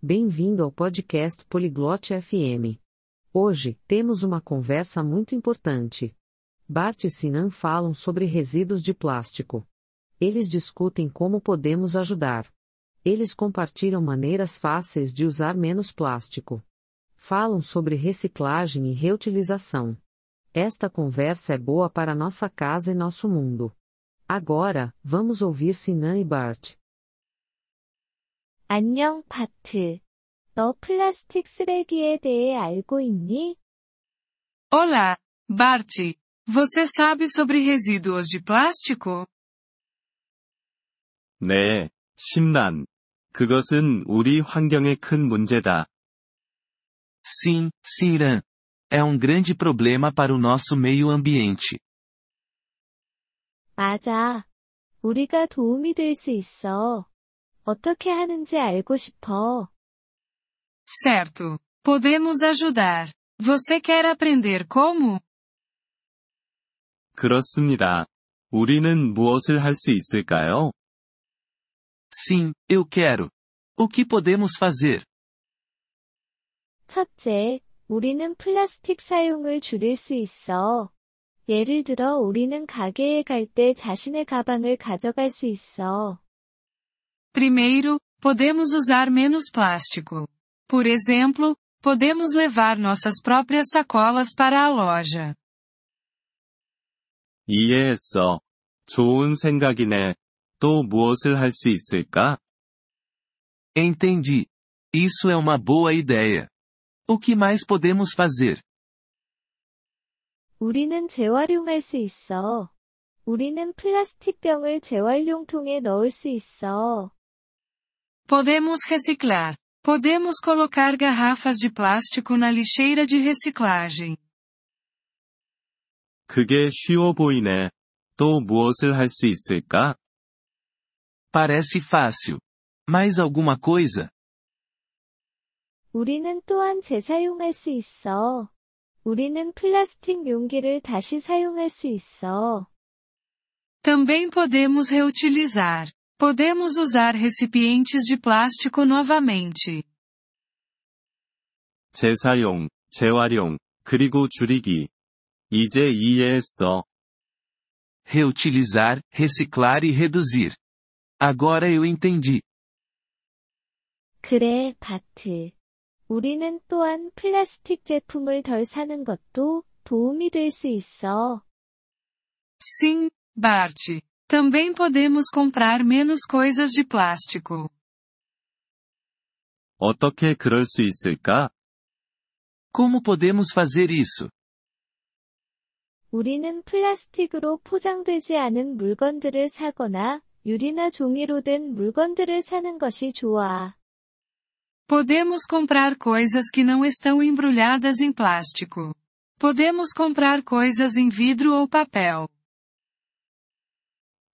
Bem-vindo ao podcast Poliglote FM. Hoje, temos uma conversa muito importante. Bart e Sinan falam sobre resíduos de plástico. Eles discutem como podemos ajudar. Eles compartilham maneiras fáceis de usar menos plástico. Falam sobre reciclagem e reutilização. Esta conversa é boa para nossa casa e nosso mundo. Agora, vamos ouvir Sinan e Bart. 안녕, 바트. 너 플라스틱 쓰레기에 대해 알고 있니? Olá, Bart. Você sabe sobre resíduos de plástico? 네, 심란. 그것은 우리 환경에 큰 문제다. Sim, Sinran. É um grande problema para o nosso meio ambiente. 맞아. 우리가 도움이 될 수 있어. 어떻게 하는지 알고 싶어. Certo. Podemos ajudar. Você quer aprender como? 그렇습니다. 우리는 무엇을 할 수 있을까요? Sim, eu quero. O que podemos fazer? 첫째, 우리는 플라스틱 사용을 줄일 수 있어. 예를 들어 우리는 가게에 갈 때 자신의 가방을 가져갈 수 있어. Primeiro, podemos usar menos plástico. Por exemplo, podemos levar nossas próprias sacolas para a loja. 이해했어. 좋은 생각이네. 또 무엇을 할 수 있을까? Entendi. Isso é uma boa ideia. O que mais podemos fazer? 우리는 재활용할 수 있어. 우리는 플라스틱 병을 재활용통에 넣을 수 있어. Podemos reciclar. Podemos colocar garrafas de plástico na lixeira de reciclagem. 그게 쉬워 보이네. 또 무엇을 할 수 있을까? Parece fácil. Mais alguma coisa? 우리는 또한 재사용할 수 있어. 우리는 플라스틱 용기를 다시 사용할 수 있어. Também podemos reutilizar. Podemos usar recipientes de plástico novamente. 재사용, 재활용, 그리고 줄이기. 이제 이해했어. Reutilizar, reciclar e reduzir. Agora eu entendi. 그래, 바트. 우리는 또한 플라스틱 제품을 덜 사는 것도 도움이 될 수 있어. Sim, Bart. Também podemos comprar menos coisas de plástico. 어떻게 그럴 수 있을까? Como podemos fazer isso? 우리는 플라스틱으로 포장되지 않은 물건들을 사거나 유리나 종이로 된 물건들을 사는 것이 좋아. Podemos comprar coisas que não estão embrulhadas em plástico. Podemos comprar coisas em vidro ou papel.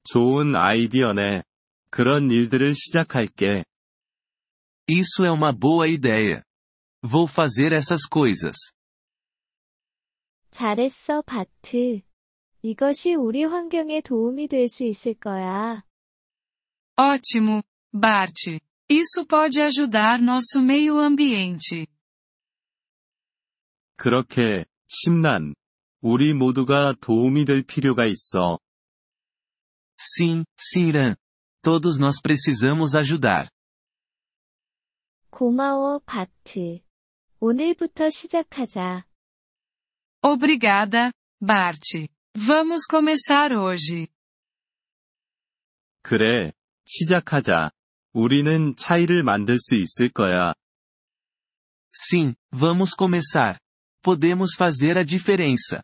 좋은 아이디어네. 그런 일들을 시작할게. Isso é uma boa ideia. Vou fazer essas coisas. 잘했어, 바트. 이것이 우리 환경에 도움이 될 수 있을 거야. Ótimo, Bart. Isso pode ajudar nosso meio ambiente. 그렇게, 심란. 우리 모두가 도움이 될 필요가 있어. Sim, Sinran. Todos nós precisamos ajudar. 고마워, 바트. 오늘부터 시작하자. Obrigada, Bart. Vamos começar hoje. 그래, 시작하자. 우리는 차이를 만들 수 있을 거야. Sim, vamos começar. Podemos fazer a diferença.